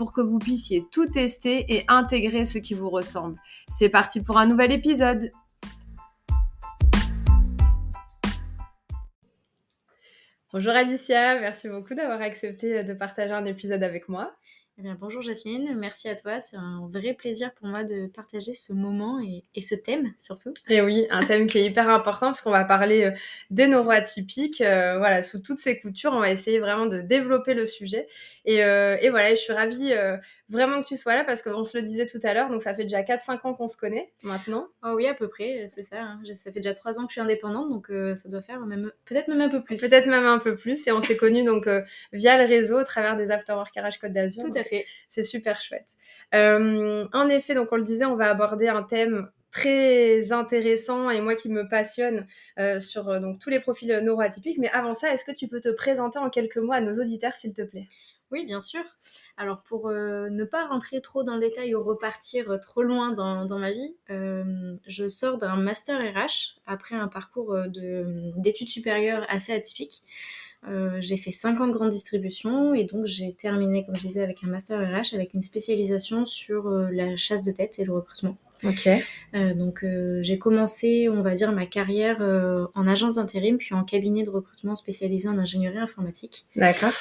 pour que vous puissiez tout tester et intégrer ce qui vous ressemble. C'est parti pour un nouvel épisode. Bonjour Alicia, merci beaucoup d'avoir accepté de partager un épisode avec moi. Eh bien, bonjour Jacqueline, merci à toi. C'est un vrai plaisir pour moi de partager ce moment et, ce thème surtout. Et oui, un thème qui est hyper important parce qu'on va parler euh, des neuroatypiques. Euh, voilà, sous toutes ces coutures, on va essayer vraiment de développer le sujet. Et, euh, et voilà, je suis ravie vraiment que tu sois là parce qu'on se le disait tout à l'heure, donc ça fait déjà 4-5 ans qu'on se connaît maintenant. Oh oui, à peu près, c'est ça. Hein. Ça fait déjà 3 ans que je suis indépendante, donc euh, ça doit faire même peut-être même un peu plus. Peut-être même un peu plus, et on s'est connus donc euh, via le réseau, à travers des Afterwork Garage Côte d'Azur. Tout à fait. C'est super chouette. Euh, en effet, donc on le disait, on va aborder un thème très intéressant et moi qui me passionne sur donc tous les profils neuroatypiques. Mais avant ça, est-ce que tu peux te présenter en quelques mots à nos auditeurs, s'il te plaît? Oui, bien sûr. Alors pour euh, ne pas rentrer trop dans le détail ou repartir euh, trop loin dans, ma vie, euh, je sors d'un master RH après un parcours d'études supérieures assez atypique. j'ai fait 5 ans de grande distribution et donc j'ai terminé, comme je disais, avec un master RH avec une spécialisation sur la chasse de tête et le recrutement. Ok. donc j'ai commencé, on va dire, ma carrière en agence d'intérim puis en cabinet de recrutement spécialisé en ingénierie informatique. D'accord.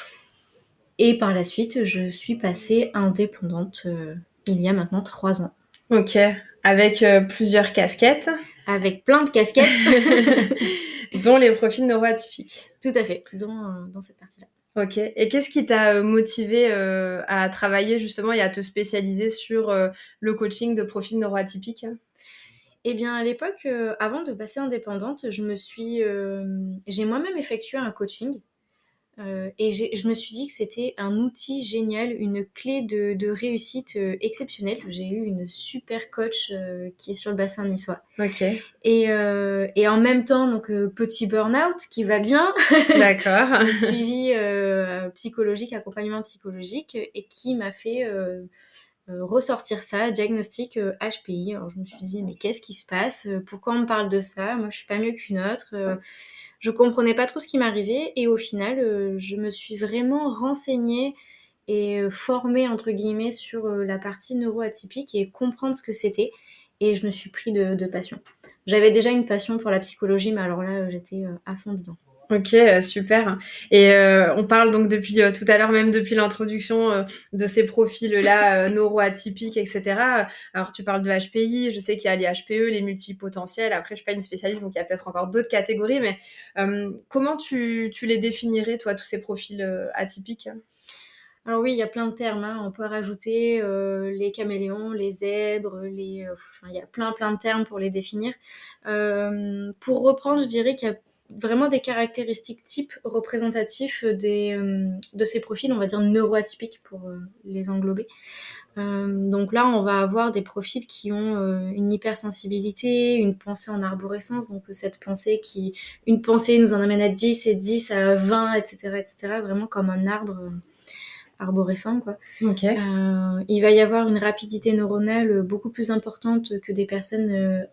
Et par la suite, je suis passée indépendante euh, il y a maintenant trois ans. Ok, avec euh, plusieurs casquettes. Avec plein de casquettes. dont les profils neuroatypiques. Tout à fait, dont, euh, dans cette partie-là. Ok, et qu'est-ce qui t'a motivé à travailler justement et à te spécialiser sur le coaching de profils neuroatypiques eh bien, à l'époque, avant de passer indépendante, je me suis, j'ai moi-même effectué un coaching euh, et je me suis dit que c'était un outil génial, une clé de, réussite euh, exceptionnelle. J'ai eu une super coach euh, qui est sur le bassin niçois. Ok. Et, et en même temps, donc petit burn-out qui va bien. D'accord. suivi psychologique, accompagnement psychologique, et qui m'a fait ressortir ça, diagnostic HPI. Alors je me suis dit mais qu'est-ce qui se passe? Pourquoi on me parle de ça? Moi je suis pas mieux qu'une autre je comprenais pas trop ce qui m'arrivait et au final, euh, je me suis vraiment renseignée et euh, formée entre guillemets sur euh, la partie neuroatypique et comprendre ce que c'était. Et je me suis pris de passion. J'avais déjà une passion pour la psychologie, mais alors là, j'étais à fond dedans. Ok, euh, super. Et euh, on parle donc depuis euh, tout à l'heure, même depuis l'introduction, de ces profils-là neuroatypiques, etc. Alors tu parles de HPI, je sais qu'il y a les HPE, les multipotentiels. Après, je suis pas une spécialiste, donc il y a peut-être encore d'autres catégories. Mais comment tu, tu, les définirais, toi, tous ces profils atypiques? Alors oui, il y a plein de termes. Hein. On peut rajouter les caméléons, les zèbres, les... il y a plein plein de termes pour les définir. pour reprendre, je dirais qu'il y a vraiment des caractéristiques types représentatifs des, euh, de ces profils, on va dire neuroatypiques pour euh, les englober. Euh, donc là, on va avoir des profils qui ont une hypersensibilité, une pensée en arborescence, donc cette pensée qui, une pensée nous en amène à 10 et 10 à 20, etc., etc., vraiment comme un arbre arborescent, quoi. il va y avoir une rapidité neuronale beaucoup plus importante que des personnes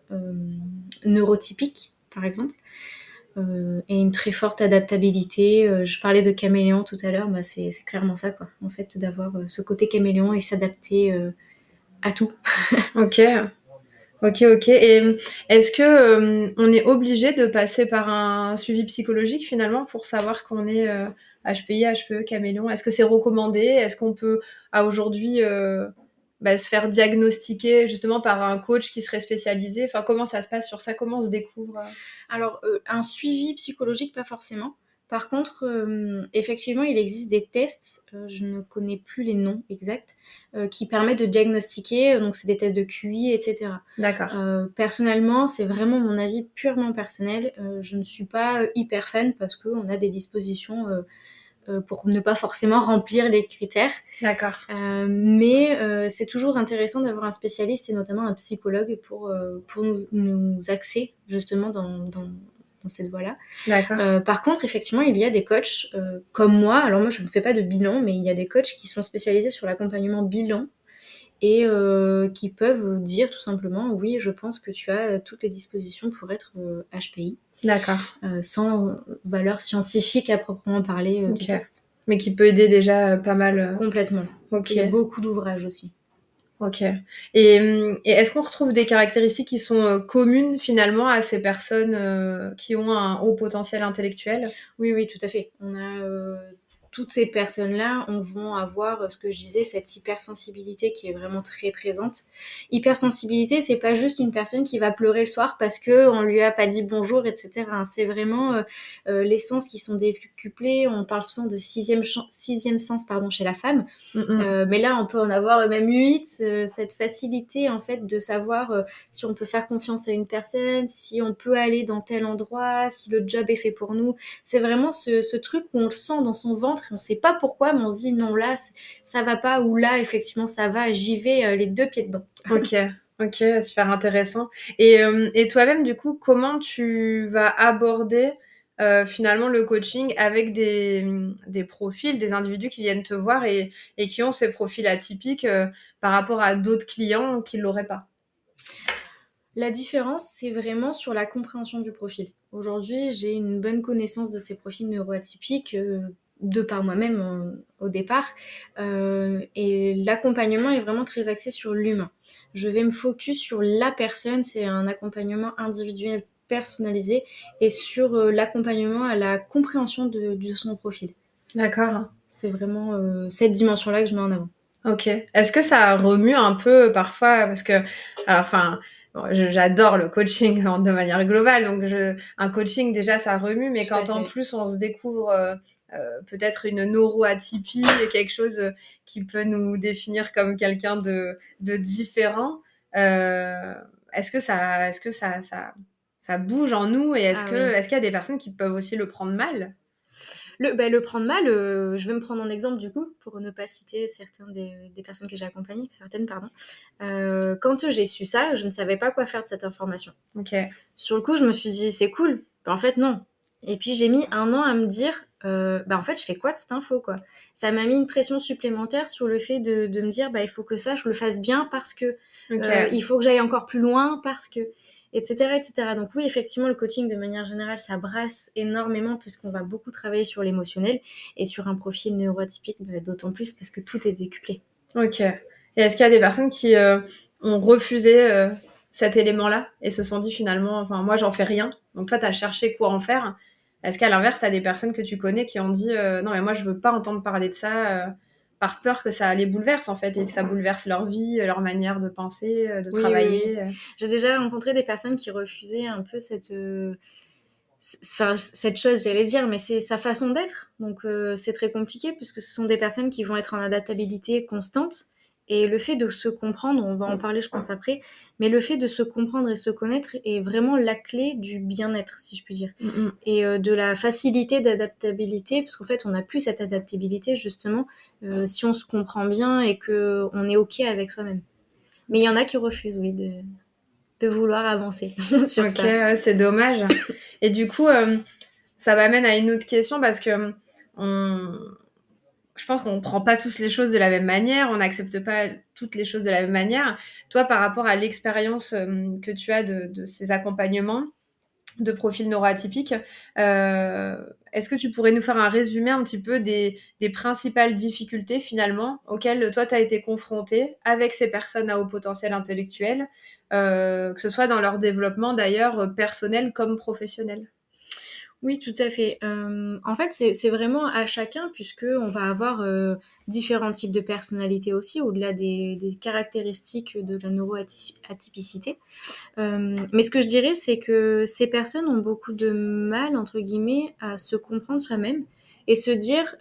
neurotypiques, par exemple. Euh, et une très forte adaptabilité. Euh, je parlais de caméléon tout à l'heure, bah c'est clairement ça, quoi. En fait, d'avoir euh, ce côté caméléon et s'adapter à tout. ok. Ok, ok. Et est-ce que on est obligé de passer par un suivi psychologique finalement pour savoir qu'on est HPI, HPE, caméléon? Est-ce que c'est recommandé? Est-ce qu'on peut à aujourd'hui bah, se faire diagnostiquer justement par un coach qui serait spécialisé Enfin, comment ça se passe sur ça? Comment on se découvre? Euh? Alors, euh, un suivi psychologique, pas forcément. Par contre, euh, effectivement, il existe des tests, je ne connais plus les noms exacts, qui permettent de diagnostiquer, donc c'est des tests de QI, etc. D'accord. personnellement, c'est vraiment mon avis purement personnel. je ne suis pas hyper fan parce qu'on a des dispositions pour ne pas forcément remplir les critères. D'accord. mais c'est toujours intéressant d'avoir un spécialiste et notamment un psychologue pour, pour nous, nous axer justement dans, dans, dans cette voie-là. D'accord. par contre, effectivement, il y a des coachs comme moi. Alors moi, je ne fais pas de bilan, mais il y a des coachs qui sont spécialisés sur l'accompagnement bilan et euh, qui peuvent dire tout simplement oui, je pense que tu as toutes les dispositions pour être HPI. Euh, D'accord. Euh, sans valeur scientifique à proprement parler du test. Mais qui peut aider déjà pas mal. Complètement. Ok. Il y a beaucoup d'ouvrages aussi. Ok. Et, et est-ce qu'on retrouve des caractéristiques qui sont communes finalement à ces personnes qui ont un haut potentiel intellectuel? Oui, oui, tout à fait. On a toutes ces personnes-là vont avoir euh, ce que je disais, cette hypersensibilité qui est vraiment très présente. Hypersensibilité, c'est pas juste une personne qui va pleurer le soir parce que on lui a pas dit bonjour, etc. C'est vraiment euh, euh, les sens qui sont décuplés. On parle souvent de sixième, sixième sens pardon, chez la femme. mais là, on peut en avoir même huit. cette facilité en fait de savoir si on peut faire confiance à une personne, si on peut aller dans tel endroit, si le job est fait pour nous. C'est vraiment ce, ce truc où on le sent dans son ventre on sait pas pourquoi, mais on se dit non là ça va pas ou là effectivement ça va, j'y vais euh, les deux pieds dedans. Ok. Ok, super intéressant. Et, euh, et toi-même, du coup, comment tu vas aborder euh, finalement le coaching avec des, des, profils, des individus qui viennent te voir et, et qui ont ces profils atypiques par rapport à d'autres clients qui ne l'auraient pas? La différence, c'est vraiment sur la compréhension du profil. Aujourd'hui, j'ai une bonne connaissance de ces profils neuroatypiques de par moi-même euh, au départ. Euh, et l'accompagnement est vraiment très axé sur l'humain. Je vais me focus sur la personne, c'est un accompagnement individuel personnalisé et sur euh, l'accompagnement à la compréhension de, son profil. D'accord. C'est vraiment cette dimension-là que je mets en avant. Ok. Est-ce que ça remue un peu parfois? Parce que, alors, enfin, j'adore le coaching de manière globale, donc je, un coaching déjà ça remue, mais quand en plus on se découvre euh, peut-être une neuroatypie, quelque chose euh, qui peut nous définir comme quelqu'un de, de, différent. Euh, est-ce que ça, est-ce que ça, ça, ça, bouge en nous et est-ce ah que, est-ce qu'il y a des personnes qui peuvent aussi le prendre mal? Le, ben, le prendre mal, je vais me prendre en exemple du coup, pour ne pas citer certaines des, des personnes que j'ai accompagnées, certaines, pardon. quand j'ai su ça, je ne savais pas quoi faire de cette information. Ok. Sur le coup, je me suis dit, c'est cool. Ben, en fait, non. Et puis j'ai mis un an à me dire, euh, bah en fait je fais quoi de cette info quoi? Ça m'a mis une pression supplémentaire sur le fait de, de, me dire bah il faut que ça je le fasse bien parce que euh, il faut que j'aille encore plus loin parce que etc etc donc oui effectivement le coaching de manière générale ça brasse énormément puisqu'on va beaucoup travailler sur l'émotionnel et sur un profil neuroatypique bah, d'autant plus parce que tout est décuplé. Ok. Et est-ce qu'il y a des personnes qui euh, ont refusé cet élément là et se sont dit finalement enfin moi j'en fais rien donc toi tu as cherché quoi en faire? Est-ce qu'à l'inverse, tu as des personnes que tu connais qui ont dit euh, non, mais moi, je veux pas entendre parler de ça euh, par peur que ça les bouleverse, en fait, et que ça bouleverse leur vie, leur manière de penser, euh, de travailler J'ai déjà rencontré des personnes qui refusaient un peu cette. Enfin, cette chose, j'allais dire, mais c'est sa façon d'être. Donc, c'est très compliqué puisque ce sont des personnes qui vont être en adaptabilité constante et le fait de se comprendre, on va en parler je pense après, mais le fait de se comprendre et se connaître est vraiment la clé du bien-être, si je puis dire. Mm, mm. Et euh, de la facilité d'adaptabilité, parce qu'en fait on n'a plus cette adaptabilité justement euh, si on se comprend bien et qu'on est OK avec soi-même. Mais il y en a qui refusent, oui, de, de vouloir avancer sur Ok, c'est dommage. et du coup, euh, ça m'amène à une autre question parce que on je pense qu'on ne prend pas tous les choses de la même manière, on n'accepte pas toutes les choses de la même manière. Toi, par rapport à l'expérience euh, que tu as de, ces accompagnements de profils neuroatypiques, euh, est-ce que tu pourrais nous faire un résumé un petit peu des, principales difficultés finalement auxquelles toi tu as été confronté avec ces personnes à haut potentiel intellectuel, euh, que ce soit dans leur développement d'ailleurs personnel comme professionnel? Oui, tout à fait. En fait, c'est vraiment à chacun, puisqu'on va avoir différents types de personnalités aussi, au-delà des, caractéristiques de la neuroatypicité. Mais ce que je dirais, c'est que ces personnes ont beaucoup de mal, entre guillemets, à se comprendre soi-même et se dire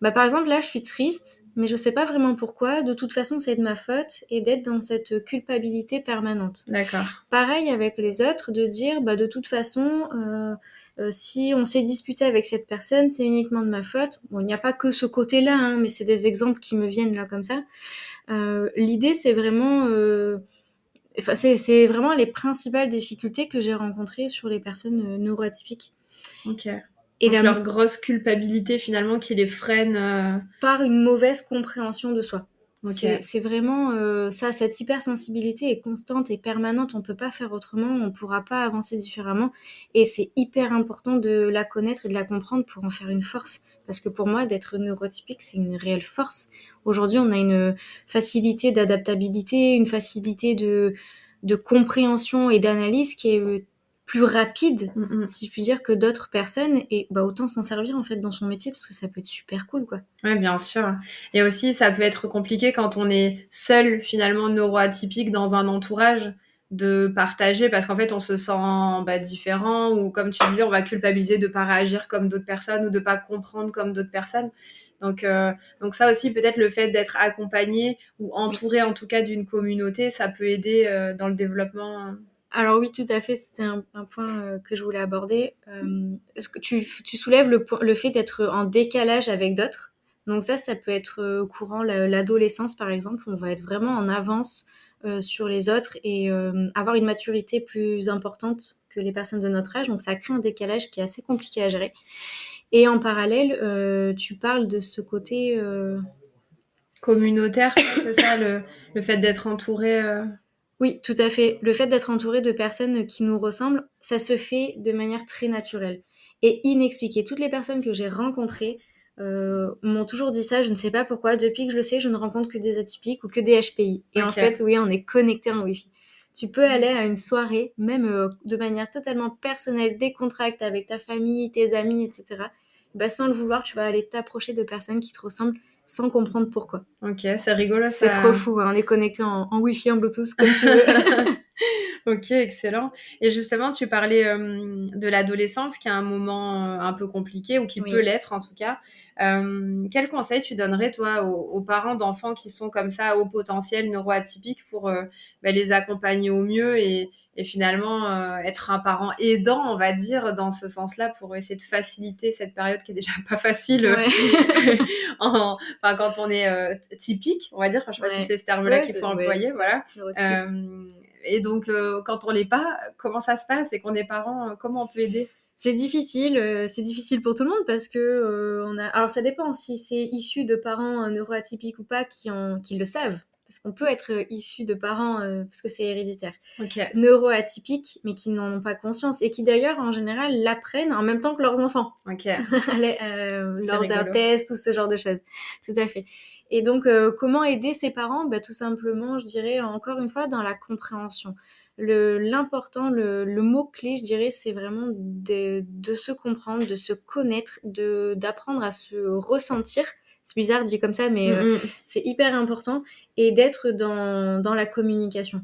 bah, par exemple, là, je suis triste, mais je sais pas vraiment pourquoi. De toute façon, c'est de ma faute et d'être dans cette culpabilité permanente. D'accord. Pareil avec les autres, de dire, bah, de toute façon, euh, euh, si on s'est disputé avec cette personne, c'est uniquement de ma faute. Bon, il n'y a pas que ce côté-là, hein, mais c'est des exemples qui me viennent là comme ça. Euh, L'idée, c'est vraiment, euh, enfin, c'est vraiment les principales difficultés que j'ai rencontrées sur les personnes euh, neuroatypiques. Ok. Et Donc leur grosse culpabilité finalement qui les freine euh, par une mauvaise compréhension de soi. Okay. C'est vraiment euh, ça, cette hypersensibilité est constante et permanente. On peut pas faire autrement, on pourra pas avancer différemment. Et c'est hyper important de la connaître et de la comprendre pour en faire une force. Parce que pour moi, d'être neurotypique, c'est une réelle force. Aujourd'hui, on a une facilité d'adaptabilité, une facilité de, de compréhension et d'analyse qui est plus rapide, mm -hmm. si je puis dire, que d'autres personnes. Et bah, autant s'en servir en fait dans son métier parce que ça peut être super cool, quoi. Ouais, bien sûr. Et aussi, ça peut être compliqué quand on est seul, finalement, neuroatypique dans un entourage de partager parce qu'en fait on se sent bah, différent ou comme tu disais on va culpabiliser de pas réagir comme d'autres personnes ou de pas comprendre comme d'autres personnes donc euh, donc ça aussi peut-être le fait d'être accompagné ou entouré en tout cas d'une communauté ça peut aider euh, dans le développement alors oui, tout à fait, c'était un, point euh, que je voulais aborder. Euh, tu, soulèves le, fait d'être en décalage avec d'autres? Donc ça, ça peut être euh, courant l'adolescence, par exemple, où on va être vraiment en avance sur les autres et avoir une maturité plus importante que les personnes de notre âge. Donc ça crée un décalage qui est assez compliqué à gérer. Et en parallèle, tu parles de ce côté communautaire, c'est ça, le fait d'être entouré. Oui, tout à fait. Le fait d'être entouré de personnes qui nous ressemblent, ça se fait de manière très naturelle et inexpliquée. Toutes les personnes que j'ai rencontrées euh, m'ont toujours dit ça, je ne sais pas pourquoi. Depuis que je le sais, je ne rencontre que des atypiques ou que des HPI. Et okay. en fait, oui, on est connecté en Wi-Fi. Tu peux aller à une soirée, même euh, de manière totalement personnelle, décontracte, avec ta famille, tes amis, etc. Bah, sans le vouloir, tu vas aller t'approcher de personnes qui te ressemblent sans comprendre pourquoi. Ok, c'est rigolo. C'est ça... trop fou. Hein. On est connecté en, en Wi-Fi, en Bluetooth, comme tu veux. ok, excellent. Et justement, tu parlais euh, de l'adolescence, qui est un moment euh, un peu compliqué, ou qui oui. peut l'être en tout cas. Euh, quel conseil tu donnerais, toi, aux, aux parents d'enfants qui sont comme ça, au potentiel neuroatypique, pour euh, bah, les accompagner au mieux et, et finalement euh, être un parent aidant, on va dire, dans ce sens-là, pour essayer de faciliter cette période qui est déjà pas facile ouais. en, enfin, quand on est euh, typique, on va dire. Enfin, je sais pas si c'est ce terme-là ouais, qu'il faut employer, voilà. Euh, et donc, euh, quand on l'est pas, comment ça se passe et qu'on est parent, comment on peut aider? C'est difficile, euh, c'est difficile pour tout le monde parce que euh, on a. Alors ça dépend si c'est issu de parents neuroatypiques ou pas qui en qui le savent parce qu'on peut être issu de parents, euh, parce que c'est héréditaire, okay. neuroatypiques, mais qui n'en ont pas conscience, et qui d'ailleurs, en général, l'apprennent en même temps que leurs enfants, okay. euh, lors d'un test ou ce genre de choses. Tout à fait. Et donc, euh, comment aider ses parents? Bah, Tout simplement, je dirais, encore une fois, dans la compréhension. L'important, le, le, le mot-clé, je dirais, c'est vraiment de, de, se comprendre, de se connaître, d'apprendre à se ressentir c'est bizarre dit comme ça, mais euh, mm -hmm. c'est hyper important, et d'être dans, dans la communication.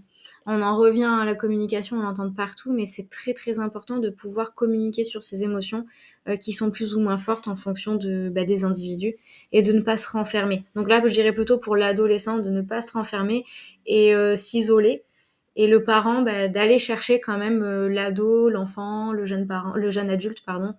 On en revient à la communication, on l'entend partout, mais c'est très très important de pouvoir communiquer sur ses émotions euh, qui sont plus ou moins fortes en fonction de, bah, des individus et de ne pas se renfermer. Donc là, je dirais plutôt pour l'adolescent de ne pas se renfermer et euh, s'isoler. Et le parent, bah, d'aller chercher quand même euh, l'ado, l'enfant, le jeune parent, le jeune adulte, pardon,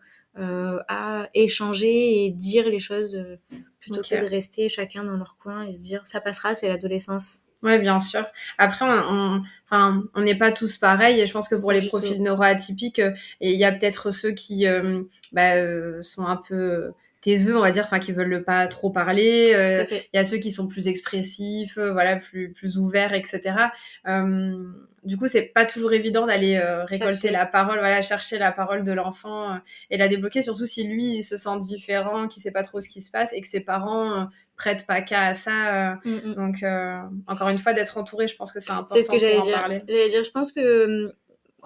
à échanger et dire les choses euh, plutôt okay. que de rester chacun dans leur coin et se dire ça passera, c'est l'adolescence. Oui, bien sûr. Après, on enfin, on n'est pas tous pareils. Et je pense que pour les profils neuroatypiques, euh, il y a peut-être ceux qui euh, bah, euh, sont un peu taiseux, on va dire, enfin qui veulent pas trop parler. Euh, il y a ceux qui sont plus expressifs, euh, voilà, plus plus ouverts, etc. Euh, du coup, c'est pas toujours évident d'aller récolter chercher. la parole, voilà, chercher la parole de l'enfant et la débloquer, surtout si lui il se sent différent, qui sait pas trop ce qui se passe et que ses parents prêtent pas cas à ça. Mm -hmm. Donc, encore une fois, d'être entouré, je pense que c'est important. C'est ce que j'allais dire. J'allais dire, je pense que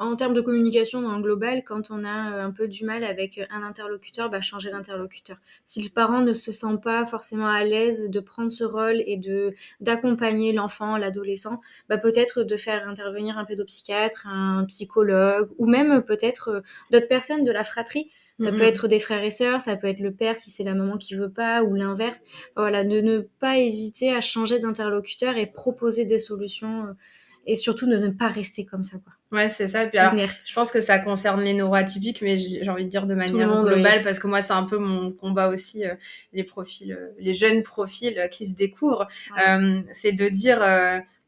en termes de communication dans le global, quand on a euh, un peu du mal avec euh, un interlocuteur, bah, changer d'interlocuteur. Si le parent ne se sent pas forcément à l'aise de prendre ce rôle et de d'accompagner l'enfant, l'adolescent, bah, peut-être de faire intervenir un pédopsychiatre, un psychologue ou même peut-être euh, d'autres personnes de la fratrie Ça peut être des frères et sœurs, ça peut être le père si c'est la maman qui veut pas, ou l'inverse. Voilà, de ne pas hésiter à changer d'interlocuteur et proposer des solutions, et surtout de ne pas rester comme ça, quoi. Ouais, c'est ça. Puis alors, je pense que ça concerne les neuroatypiques, mais j'ai envie de dire de manière monde, globale, parce que moi, c'est un peu mon combat aussi, euh, les profils, euh, les jeunes profils euh, qui se découvrent. Ouais. C'est de dire,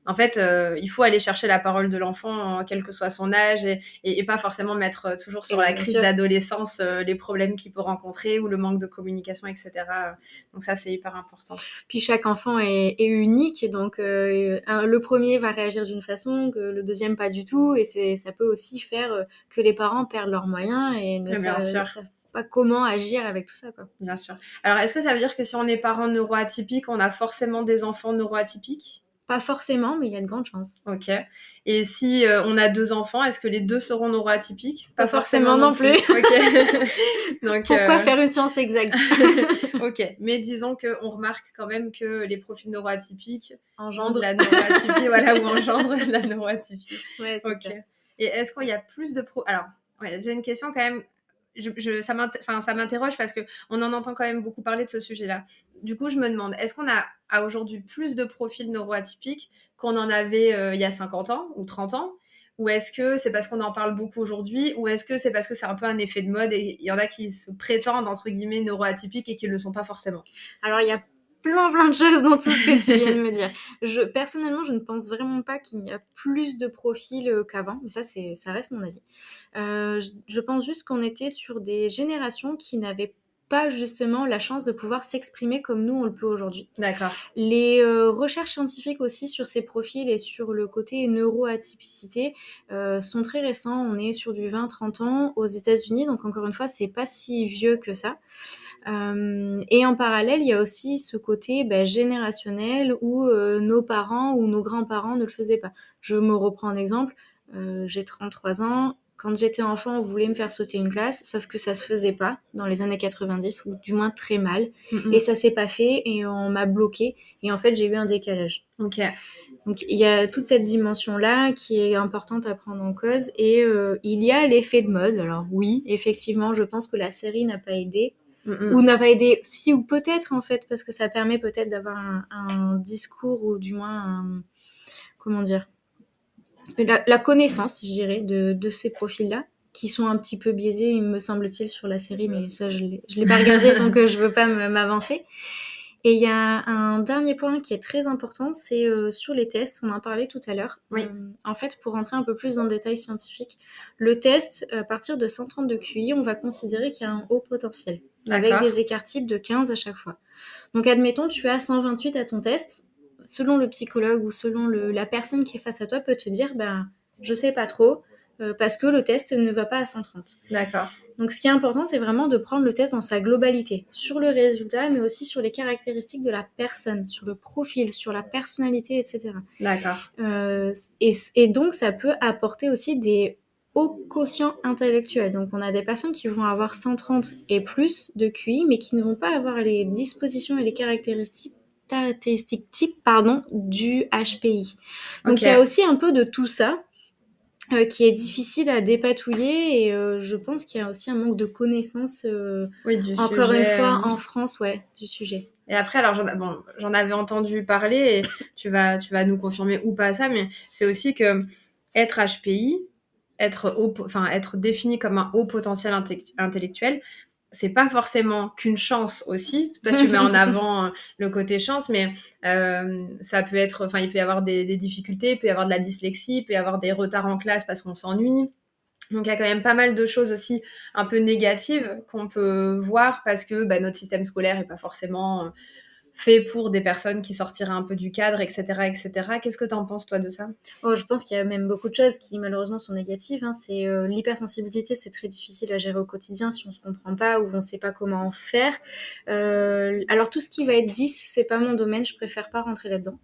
en fait, euh, il faut aller chercher la parole de l'enfant, euh, quel que soit son âge, et, et, et pas forcément mettre euh, toujours sur Et la crise d'adolescence euh, les problèmes qu'il peut rencontrer ou le manque de communication, etc. Donc ça, c'est hyper important. Puis chaque enfant est, est unique, donc euh, un- le premier va réagir d'une façon, que le deuxième pas du tout, et c'est ça peut aussi faire euh, que les parents perdent leurs moyens et savent, ne savent pas comment agir avec tout ça, quoi. Bien sûr. Alors, est-ce que ça veut dire que si on est parent neuroatypique, on a forcément des enfants neuroatypiques? Pas forcément, mais il y a de grandes chances. Ok. Et si euh, on a deux enfants, est-ce que les deux seront neuroatypiques? Pas forcément non plus. ok. Donc, Pourquoi euh, faire une science exacte? Ok. Mais disons qu'on remarque quand même que les profils neuroatypiques Engendre. engendrent la neuroatypie, voilà, ou engendrent la neuroatypie. Ouais, c'est Ok. ça. Et est-ce qu'il y a plus de pro... Alors, ouais, j'ai une question quand même. Je, je- ça m'interroge parce que on en entend quand même beaucoup parler de ce sujet-là. Du coup, je me demande, est-ce qu'on a à aujourd'hui plus de profils neuroatypiques qu'on en avait euh, il y a 50 ans ou 30 ans? Ou est-ce que c'est parce qu'on en parle beaucoup aujourd'hui? Ou est-ce que c'est parce que c'est un peu un effet de mode et il y en a qui se prétendent, entre guillemets, neuroatypiques et qui ne le sont pas forcément? Alors, il y a plein, plein de choses dans tout ce que tu viens de me dire. Personnellement, je ne pense vraiment pas qu'il y a plus de profils euh, qu'avant, mais ça, ça reste mon avis. Euh, je, je pense juste qu'on était sur des générations qui n'avaient pas justement la chance de pouvoir s'exprimer comme nous on le peut aujourd'hui. D'accord. Les euh, recherches scientifiques aussi sur ces profils et sur le côté neuroatypicité euh, sont très récents. On est sur du 20-30 ans aux États-Unis, donc encore une fois, c'est pas si vieux que ça. Euh, et en parallèle, il y a aussi ce côté bah, générationnel où nos parents ou nos grands-parents ne le faisaient pas. Je me reprends un exemple. J'ai 33 ans. Quand j'étais enfant, on voulait me faire sauter une classe, sauf que ça se faisait pas dans les années 90, ou du moins très mal. Mhm. Et ça s'est pas fait et on m'a bloqué. Et en fait, j'ai eu un décalage. Ok. Donc il y a toute cette dimension-là qui est importante à prendre en cause. Et euh, il y a l'effet de mode. Alors oui, effectivement, je pense que la série n'a pas aidé. Mhm. Ou n'a pas aidé, si ou peut-être en fait, parce que ça permet peut-être d'avoir un, un discours ou du moins un... Comment dire la, la connaissance, je dirais, de, de ces profils-là qui sont un petit peu biaisés, il me semble-t-il, sur la série, mais ça, je ne l'ai pas regardé, donc euh, je veux pas m'avancer. Et il y a un dernier point qui est très important, c'est euh, sur les tests, on en parlait tout à l'heure. Oui. Euh, en fait, pour rentrer un peu plus dans le détail scientifique, le test, à partir de 130 de QI, on va considérer qu'il y a un haut potentiel, avec des écarts types de 15 à chaque fois. Donc admettons, tu as 128 à ton test, selon le psychologue ou selon le- la personne qui est face à toi peut te dire, ben, je sais pas trop, euh, parce que le test ne va pas à 130. D'accord. Donc ce qui est important, c'est vraiment de prendre le test dans sa globalité, sur le résultat, mais aussi sur les caractéristiques de la personne, sur le profil, sur la personnalité, etc. D'accord. Euh, et, et donc ça peut apporter aussi des hauts quotients intellectuels. Donc on a des personnes qui vont avoir 130 et plus de QI, mais qui ne vont pas avoir les dispositions et les caractéristiques caractéristiques types pardon, du HPI. Donc il y a aussi un peu de tout ça euh, qui est difficile à dépatouiller et euh, je pense qu'il y a aussi un manque de connaissances, euh, Oui, du encore sujet. une fois, en France, ouais, du sujet. Et après, alors j'en bon, avais entendu parler et tu vas, tu vas nous confirmer ou pas ça, mais c'est aussi que être HPI, être, haut, être défini comme un haut potentiel inte- intellectuel, c'est pas forcément qu'une chance aussi. Toi, tu mets en avant euh, le côté chance, mais euh, ça peut être, enfin, il peut y avoir des, des difficultés, il peut y avoir de la dyslexie, il peut y avoir des retards en classe parce qu'on s'ennuie. Donc il y a quand même pas mal de choses aussi un peu négatives qu'on peut voir parce que bah, notre système scolaire est pas forcément euh, fait pour des personnes qui sortiraient un peu du cadre, etc. etc. Qu'est-ce que tu en penses toi de ça? Oh, je pense qu'il y a même beaucoup de choses qui malheureusement sont négatives. hein. C'est euh, l'hypersensibilité, c'est très difficile à gérer au quotidien si on se comprend pas ou on sait pas comment en faire. Euh, alors tout ce qui va être 10, c'est pas mon domaine, je préfère pas rentrer là-dedans.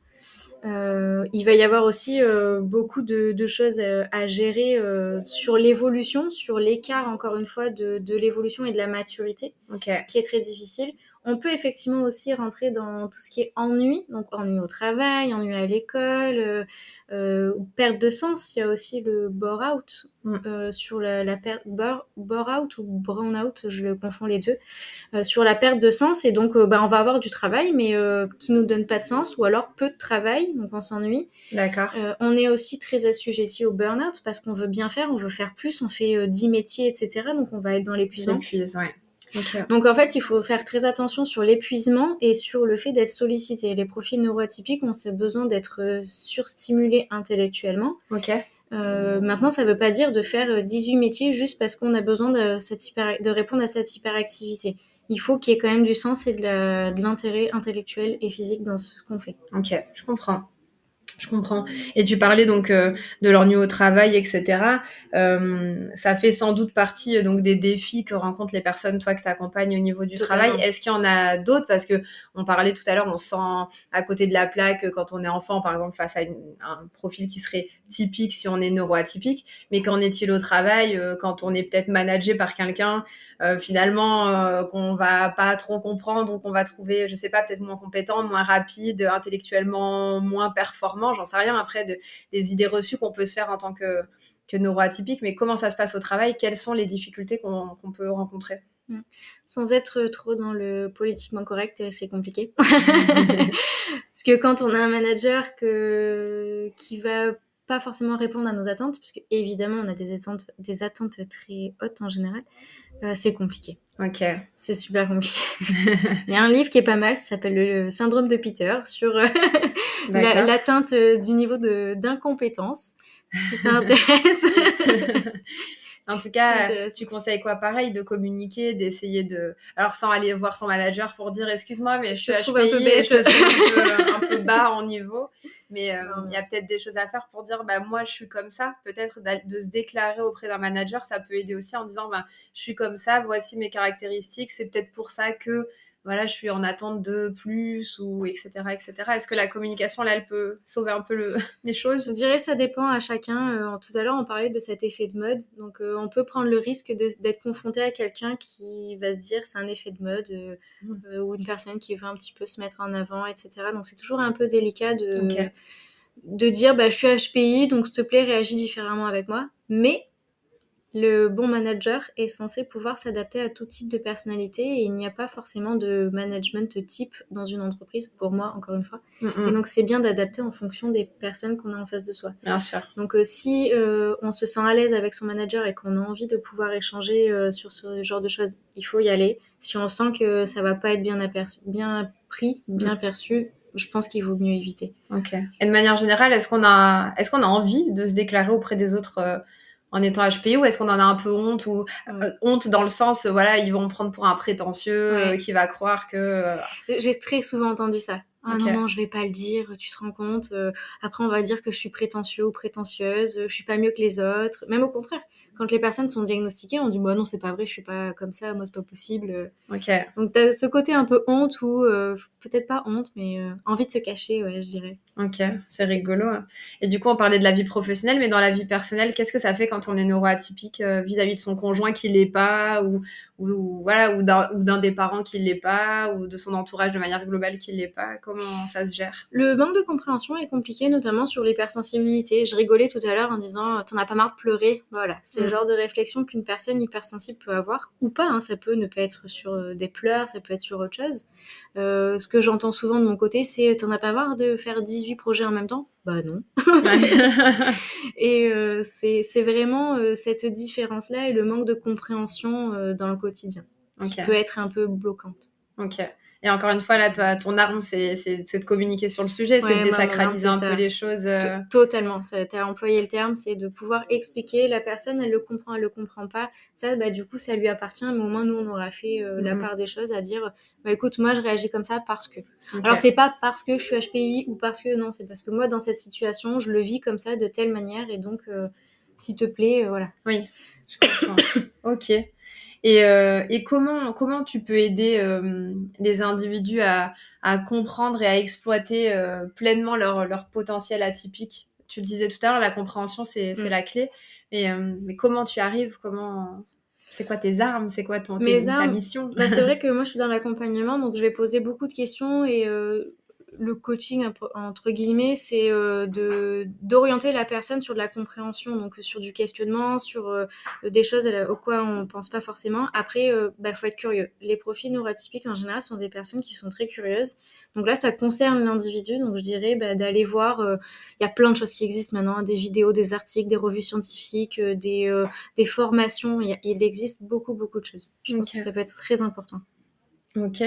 Euh, il va y avoir aussi euh, beaucoup de, de choses euh, à gérer sur l'évolution, sur l'écart encore une fois de, de l'évolution et de la maturité. Qui est très difficile. On peut effectivement aussi rentrer dans tout ce qui est ennui, donc ennui au travail, ennui à l'école, euh, euh, perte de sens. Il y a aussi le bore-out Mm. euh, sur la, la perte bore, out ou brown-out, je le confonds les deux, euh, sur la perte de sens. Et donc, euh, bah, on va avoir du travail, mais euh, qui nous donne pas de sens, ou alors peu de travail, donc on s'ennuie. D'accord. Euh, on est aussi très assujetti au burn-out parce qu'on veut bien faire, on veut faire plus, on fait euh, 10 métiers, etc. Donc on va être dans l'épuisement. Ouais. Donc en fait, il faut faire très attention sur l'épuisement et sur le fait d'être sollicité. Les profils neuroatypiques ont ce besoin d'être euh, surstimulés intellectuellement. Ok. Euh, maintenant, ça ne veut pas dire de faire euh, 18 métiers juste parce qu'on a besoin de, cette hyper- de répondre à cette hyperactivité. Il faut qu'il y ait quand même du sens et de la- de l'intérêt intellectuel et physique dans ce qu'on fait. Ok, je comprends. Je comprends. Et tu parlais donc euh, de l'ennui au travail, etc. Euh, ça fait sans doute partie euh, donc des défis que rencontrent les personnes, toi, que tu accompagnes au niveau du Totalement. travail. Est-ce qu'il y en a d'autres? Parce que on parlait tout à l'heure, on se sent à côté de la plaque euh, quand on est enfant, par exemple, face à une- un profil qui serait typique si on est neuroatypique. Mais qu'en est-il au travail quand on est peut-être managé par quelqu'un finalement qu'on va pas trop comprendre ou qu'on va trouver, je sais pas, peut-être moins compétent, moins rapide, intellectuellement moins performant, j'en sais rien après de, des idées reçues qu'on peut se faire en tant que, que neuroatypique, mais comment ça se passe au travail, quelles sont les difficultés qu'on peut rencontrer? Sans être trop dans le politiquement correct, euh, c'est compliqué. Parce que quand on a un manager que... qui va pas forcément répondre à nos attentes, puisque évidemment on a des attentes, des attentes très hautes en général, euh, c'est compliqué. Ok. C'est super compliqué. Il y a un livre qui est pas mal, ça s'appelle le syndrome de Peter, sur euh. L'atteinte euh, du niveau d'incompétence. Si ça intéresse. En tout cas, tu conseilles quoi Pareil, de communiquer, d'essayer de. Alors, sans aller voir son manager pour dire excuse-moi, mais je suis un peu bête. je un peu, un peu bas en niveau. Mais euh, il y a peut-être des choses à faire pour dire bah, moi, je suis comme ça. Peut-être de se déclarer auprès d'un manager, ça peut aider aussi en disant bah, je suis comme ça, voici mes caractéristiques. C'est peut-être pour ça que voilà, je suis en attente de plus, ou etc. etc. Est-ce que la communication, là, elle peut sauver un peu le... les Je choses dirais ça dépend à chacun. Euh, tout à l'heure, on parlait de cet effet de mode. Donc, euh, on peut prendre le risque d'être confronté à quelqu'un qui va se dire c'est un effet de mode euh, euh, ou une personne qui veut un petit peu se mettre en avant, etc. Donc, c'est toujours un peu délicat de, de dire bah, je suis HPI, donc s'il te plaît, réagis différemment avec moi. Mais le bon manager est censé pouvoir s'adapter à tout type de personnalité et il n'y a pas forcément de management type dans une entreprise, pour moi, encore une fois. Mm, Et mm, donc, c'est bien d'adapter en fonction des personnes qu'on a en face de soi. Bien sûr. Donc euh, si euh, on se sent à l'aise avec son manager et qu'on a envie de pouvoir échanger euh, sur ce genre de choses, il faut y aller. Si on sent que ça va pas être bien aperçu, bien pris, bien perçu, je pense qu'il vaut mieux éviter. Ok. Et de manière générale, est-ce qu'on a, est-ce qu'on a envie de se déclarer auprès des autres en étant HPI ou est-ce qu'on en a un peu honte ou euh, honte dans le sens, euh, voilà, ils vont me prendre pour un prétentieux euh, qui va croire que. euh, J'ai très souvent entendu ça. Ah Ok. non, non, je vais pas le dire, tu te rends compte. après, on va dire que je suis prétentieux ou prétentieuse, je suis pas mieux que les autres. Même au contraire, quand les personnes sont diagnostiquées, on dit bah non, c'est pas vrai, je suis pas comme ça, moi c'est pas possible. Ok. Donc t'as ce côté un peu honte ou euh, peut-être pas honte, mais euh, envie de se cacher, ouais, je dirais. Ok, c'est rigolo. Et du coup, on parlait de la vie professionnelle, mais dans la vie personnelle, qu'est-ce que ça fait quand on est neuroatypique euh, vis-à-vis de son conjoint qui l'est pas, ou, ou, ou voilà, ou d'un des parents qui l'est pas, ou de son entourage de manière globale qui l'est pas Comment ça se gère? Le manque de compréhension est compliqué, notamment sur l'hypersensibilité. Je rigolais tout à l'heure en disant T'en as pas marre de pleurer Voilà, c'est le Mm. genre de réflexion qu'une personne hypersensible peut avoir, ou pas. hein. Ça peut ne pas être sur euh, des pleurs, ça peut être sur autre chose. Euh, ce que j'entends souvent de mon côté, c'est T'en as pas marre de faire 18 projets en même temps? Bah non. Et euh, c'est vraiment euh, cette différence-là et le manque de compréhension euh, dans le quotidien qui peut être un peu bloquante. Ok. Et encore une fois, là, toi, ton arme, c'est de communiquer sur le sujet, c'est de désacraliser un peu les choses. euh, Totalement, tu as employé le terme, c'est de pouvoir expliquer, la personne, elle le comprend, elle le comprend pas. Ça, bah, du coup, ça lui appartient, mais au moins, nous, on aura fait euh, la Mhm. part des choses à dire, bah, écoute, moi, je réagis comme ça parce que. ok. Alors, c'est pas parce que je suis HPI ou parce que, non, c'est parce que moi, dans cette situation, je le vis comme ça, de telle manière, et donc, euh, s'il te plaît, voilà. Oui, je comprends. ok. Et, euh, et comment, comment tu peux aider euh, les individus à, à comprendre et à exploiter euh, pleinement leur, leur potentiel atypique? Tu le disais tout à l'heure, la compréhension, c'est c'est Mm. la clé. Mais, mais comment tu arrives? Comment C'est quoi tes armes? C'est quoi ton, ta mission? Bah, C'est vrai que moi, je suis dans l'accompagnement, donc je vais poser beaucoup de questions et le coaching entre guillemets, c'est euh, de d'orienter la personne sur de la compréhension, donc sur du questionnement, sur euh, des choses au quoi on pense pas forcément. Après, il euh, bah, faut être curieux. Les profils neuroatypiques en général sont des personnes qui sont très curieuses. Donc là, ça concerne l'individu. Donc je dirais bah, d'aller voir. Il y a plein de choses qui existent maintenant, hein, des vidéos, des articles, des revues scientifiques, des des formations. Il, existe beaucoup beaucoup de choses. Je pense que ça peut être très important. Ok.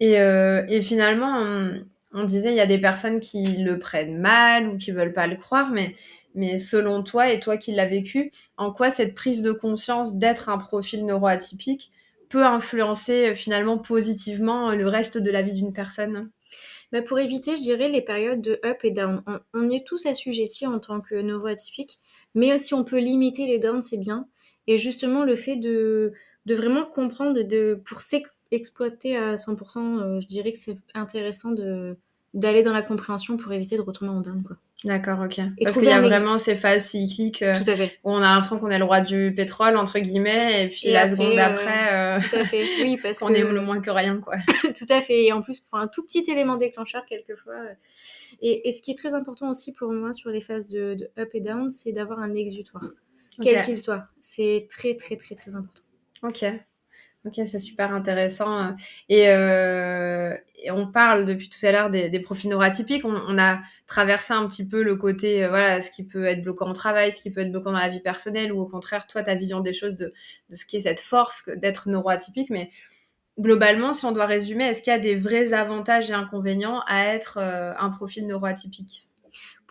Et, et finalement, on disait il y a des personnes qui le prennent mal ou qui veulent pas le croire, mais, selon toi et toi qui l'as vécu, en quoi cette prise de conscience d'être un profil neuroatypique peut influencer euh, finalement positivement euh, le reste de la vie d'une personne? Bah pour éviter, je dirais, les périodes de up et down. On, est tous assujettis en tant que neuroatypique, mais si on peut limiter les downs, c'est bien. Et justement, le fait de, de vraiment comprendre, de, pour exploiter à 100%, euh, je dirais que c'est intéressant de d'aller dans la compréhension pour éviter de retomber en down quoi. D'accord, ok. Parce qu'il y a vraiment ces phases cycliques euh, tout à fait. où on a l'impression qu'on est le roi du pétrole entre guillemets et puis la seconde d'après euh, tout à fait. Oui, parce qu'on est le moins que rien quoi. tout à fait. Et en plus pour un tout petit élément déclencheur quelquefois. Et, et, ce qui est très important aussi pour moi sur les phases de, de up et down, c'est d'avoir un exutoire, quel qu'il soit. C'est très très très très important. Ok. Ok, c'est super intéressant. Et, euh, et, on parle depuis tout à l'heure des, profils neuroatypiques. On, a traversé un petit peu le côté, euh, voilà, ce qui peut être bloquant au travail, ce qui peut être bloquant dans la vie personnelle, ou au contraire, toi, ta vision des choses, de, ce qui est cette force d'être neuroatypique. Mais globalement, si on doit résumer, est-ce qu'il y a des vrais avantages et inconvénients à être euh, un profil neuroatypique?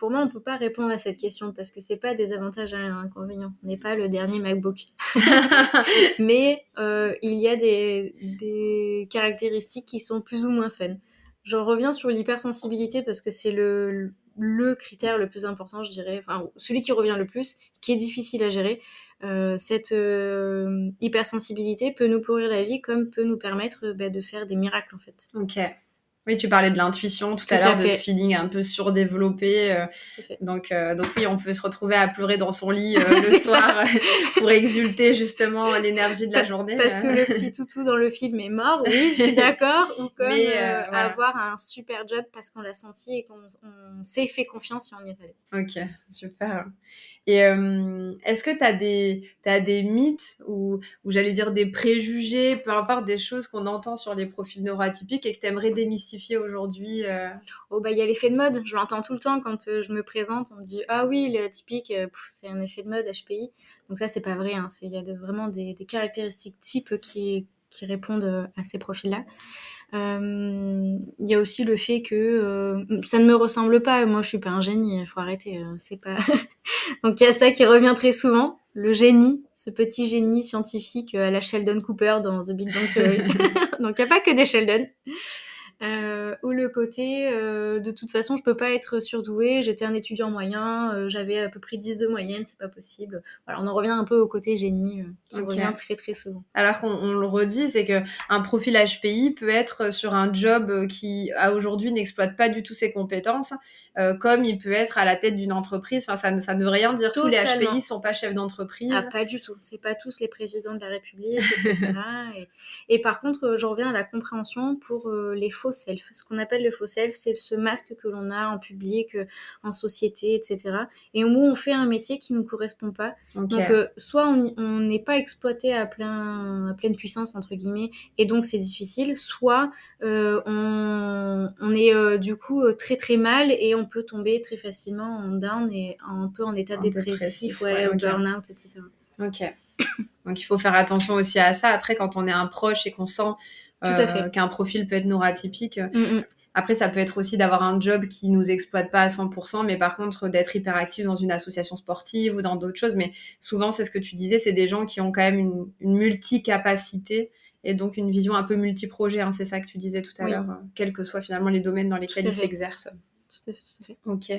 Pour moi, on ne peut pas répondre à cette question parce que c'est pas des avantages et inconvénients. On n'est pas le dernier MacBook. Mais euh, il y a des, caractéristiques qui sont plus ou moins fun. J'en reviens sur l'hypersensibilité parce que c'est le, le critère le plus important, je dirais, enfin, celui qui revient le plus, qui est difficile à gérer. Euh, cette euh, hypersensibilité peut nous pourrir la vie comme peut nous permettre bah, de faire des miracles en fait. Ok. Oui, tu parlais de l'intuition tout, à l'heure, de ce feeling un peu surdéveloppé. Euh, donc, euh, donc oui, on peut se retrouver à pleurer dans son lit euh, le soir pour exulter justement l'énergie de la journée. Parce que le petit toutou dans le film est mort, oui, je suis d'accord. Ou comme avoir un super job parce qu'on l'a senti et qu'on s'est fait confiance et on y est allé. Ok, super. Et est-ce que tu as des, as des mythes ou, ou j'allais dire des préjugés, peu importe des choses qu'on entend sur les profils neuroatypiques et que tu aimerais démystifier aujourd'hui euh? Oh bah il y a l'effet de mode, je l'entends tout le temps quand euh, je me présente, on me dit ah oui, il est atypique, euh, c'est un effet de mode HPI. Donc ça c'est pas vrai, hein. il y a vraiment des, caractéristiques types qui, qui répondent à ces profils-là. Il y a aussi le fait que ça ne me ressemble pas. Moi, je suis pas un génie. Il faut arrêter. c'est pas. Donc il y a ça qui revient très souvent. Le génie, ce petit génie scientifique à la Sheldon Cooper dans The Big Bang Theory. Donc il n'y a pas que des Sheldon. Euh, ou le côté euh, de toute façon je peux pas être surdoué, j'étais un étudiant moyen, euh, j'avais à peu près 10 de moyenne, c'est pas possible. Voilà, on en revient un peu au côté génie euh, qui revient très très souvent. Alors qu'on le redit, c'est que un profil HPI peut être sur un job qui à aujourd'hui n'exploite pas du tout ses compétences, comme il peut être à la tête d'une entreprise. Enfin, ça ne, ça ne veut rien dire. Tous les HPI sont pas chefs d'entreprise. Ah, pas du tout. C'est pas tous les présidents de la République, etc. et, et, par contre, je reviens à la compréhension pour les faux self. Ce qu'on appelle le faux self, c'est ce masque que l'on a en public, euh, en société, etc. Et où on fait un métier qui ne nous correspond pas. Donc, euh, soit on n'est pas exploité à, plein, à pleine puissance, entre guillemets, et donc c'est difficile, soit euh, on, est du coup très très mal et on peut tomber très facilement en down et un peu en état dépressif, ouais, burn-out, etc. Ok. Donc il faut faire attention aussi à ça. Après, quand on est un proche et qu'on sent tout à fait. Euh, qu'un profil peut être neuroatypique. Mm, mm. Après, ça peut être aussi d'avoir un job qui nous exploite pas à 100%, mais par contre d'être hyperactif dans une association sportive ou dans d'autres choses. Mais souvent, c'est ce que tu disais, c'est des gens qui ont quand même une, une multicapacité et donc une vision un peu multi-projet. Hein, c'est ça que tu disais tout à l'heure, euh, quels que soient finalement les domaines dans lesquels ils s'exercent. Tout à fait, tout à fait. Ok.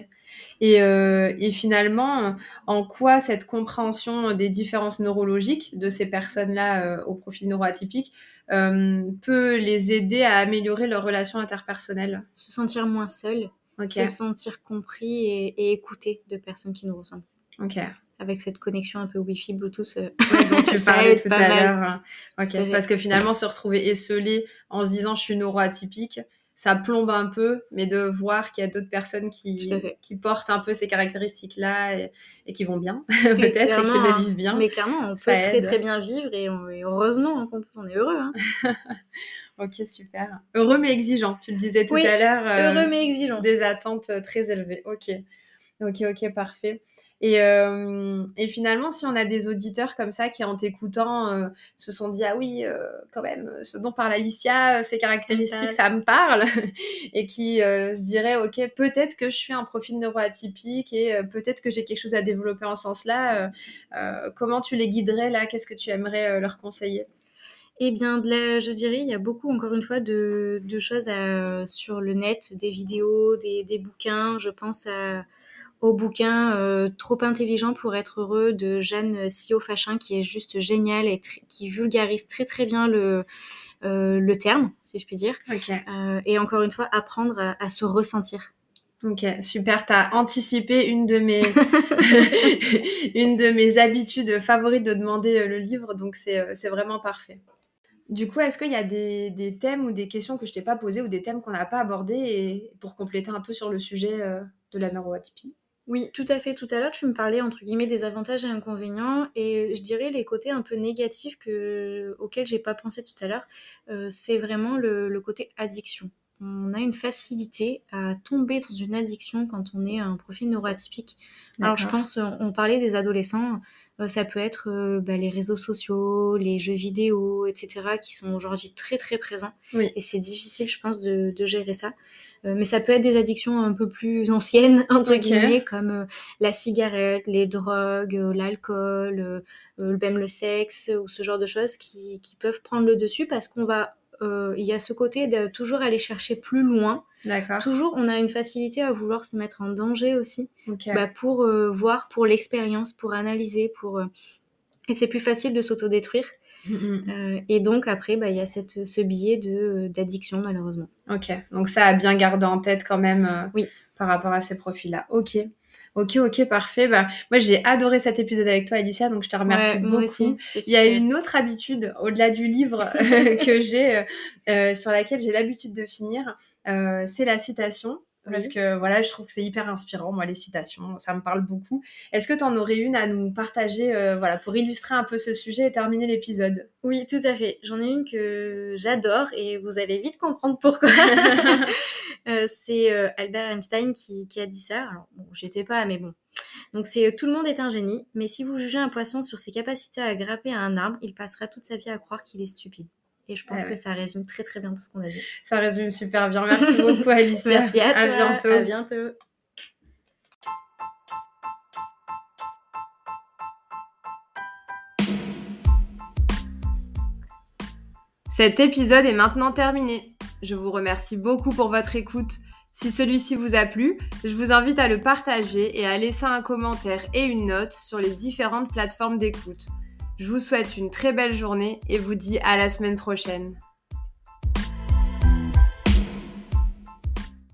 Et, euh, et, finalement, en quoi cette compréhension des différences neurologiques de ces personnes-là au profil neuroatypique euh, peut les aider à améliorer leurs relations interpersonnelles Se sentir moins seul, se sentir compris et, écouté de personnes qui nous ressemblent. Ok. avec cette connexion un peu Wi-Fi, Bluetooth. Euh, dont tu parlais tout à l'heure. Parce que finalement, se retrouver esselé en se disant je suis neuroatypique, ça plombe un peu, mais de voir qu'il y a d'autres personnes qui, qui portent un peu ces caractéristiques-là et, qui vont bien, peut-être, et qui le vivent bien. Mais clairement, on peut très très bien vivre et, heureusement hein, on, est heureux. Hein. ok, super. Heureux mais exigeant, tu le disais tout à l'heure. heureux mais exigeant. Des attentes très élevées. Ok. Ok, ok, parfait. Et, euh, et, finalement, si on a des auditeurs comme ça qui, en t'écoutant, euh, se sont dit Ah oui, euh, quand même, ce dont parle Alicia, ces caractéristiques, ça me parle, et qui se diraient Ok, peut-être que je suis un profil neuroatypique et peut-être que j'ai quelque chose à développer en ce sens-là, comment tu les guiderais là? Qu'est-ce que tu aimerais leur conseiller? Eh bien, je dirais, il y a beaucoup, encore une fois, de, de choses sur le net, des vidéos, des, des bouquins. Je pense à au bouquin euh, Trop intelligent pour être heureux de Jeanne Sio-Fachin, qui est juste génial et qui vulgarise très très bien le, euh, le terme, si je puis dire. Euh, et encore une fois, apprendre à, se ressentir. Ok, super. Tu as anticipé une de mes une de mes habitudes favorites de demander le livre, donc c'est vraiment parfait. Du coup, est-ce qu'il y a des, des, thèmes ou des questions que je t'ai pas posées ou des thèmes qu'on n'a pas abordés et pour compléter un peu sur le sujet de la neuroatypie? Oui, tout à fait. Tout à l'heure, tu me parlais entre guillemets des avantages et inconvénients, et je dirais les côtés un peu négatifs que, auxquels j'ai pas pensé tout à l'heure, euh, c'est vraiment le, côté addiction. On a une facilité à tomber dans une addiction quand on est un profil neuroatypique. Alors, je pense, on parlait des adolescents. Euh, ça peut être euh, bah, les réseaux sociaux, les jeux vidéo, etc., qui sont aujourd'hui très très présents. Et c'est difficile, je pense, de, gérer ça. Euh, mais ça peut être des addictions un peu plus anciennes, entre guillemets, comme la cigarette, les drogues, l'alcool, même le sexe, ou ce genre de choses qui, qui peuvent prendre le dessus parce qu'on va euh, il y a ce côté de toujours aller chercher plus loin. Toujours, on a une facilité à vouloir se mettre en danger aussi, bah, pour euh, voir, pour l'expérience, pour analyser, pour euh, et c'est plus facile de s'autodétruire. Mm-hmm. et donc après, bah, il y a cette, ce biais de d'addiction malheureusement. Ok, donc ça a bien gardé en tête quand même. oui. Par rapport à ces profils-là. Ok. Ok, ok, parfait. Bah, moi, j'ai adoré cet épisode avec toi, Alicia, donc je te remercie beaucoup. Il y a une autre habitude, au-delà du livre, que j'ai, euh, euh, sur laquelle j'ai l'habitude de finir, euh, c'est la citation. Parce que voilà, je trouve que c'est hyper inspirant, moi, les citations, ça me parle beaucoup. Est-ce que tu en aurais une à nous partager euh, voilà, pour illustrer un peu ce sujet et terminer l'épisode? Oui, tout à fait. J'en ai une que j'adore et vous allez vite comprendre pourquoi. Euh, c'est euh, Albert Einstein qui, qui, a dit ça. Alors, bon, j'étais pas, mais bon. Donc, c'est tout le monde est un génie, mais si vous jugez un poisson sur ses capacités à grimper à un arbre, il passera toute sa vie à croire qu'il est stupide. Et je pense ah que ça résume très très bien tout ce qu'on a dit. Ça résume super bien. Merci beaucoup Alicia. Merci à toi. À bientôt. À bientôt. Cet épisode est maintenant terminé. Je vous remercie beaucoup pour votre écoute. Si celui-ci vous a plu, je vous invite à le partager et à laisser un commentaire et une note sur les différentes plateformes d'écoute. Je vous souhaite une très belle journée et vous dis à la semaine prochaine.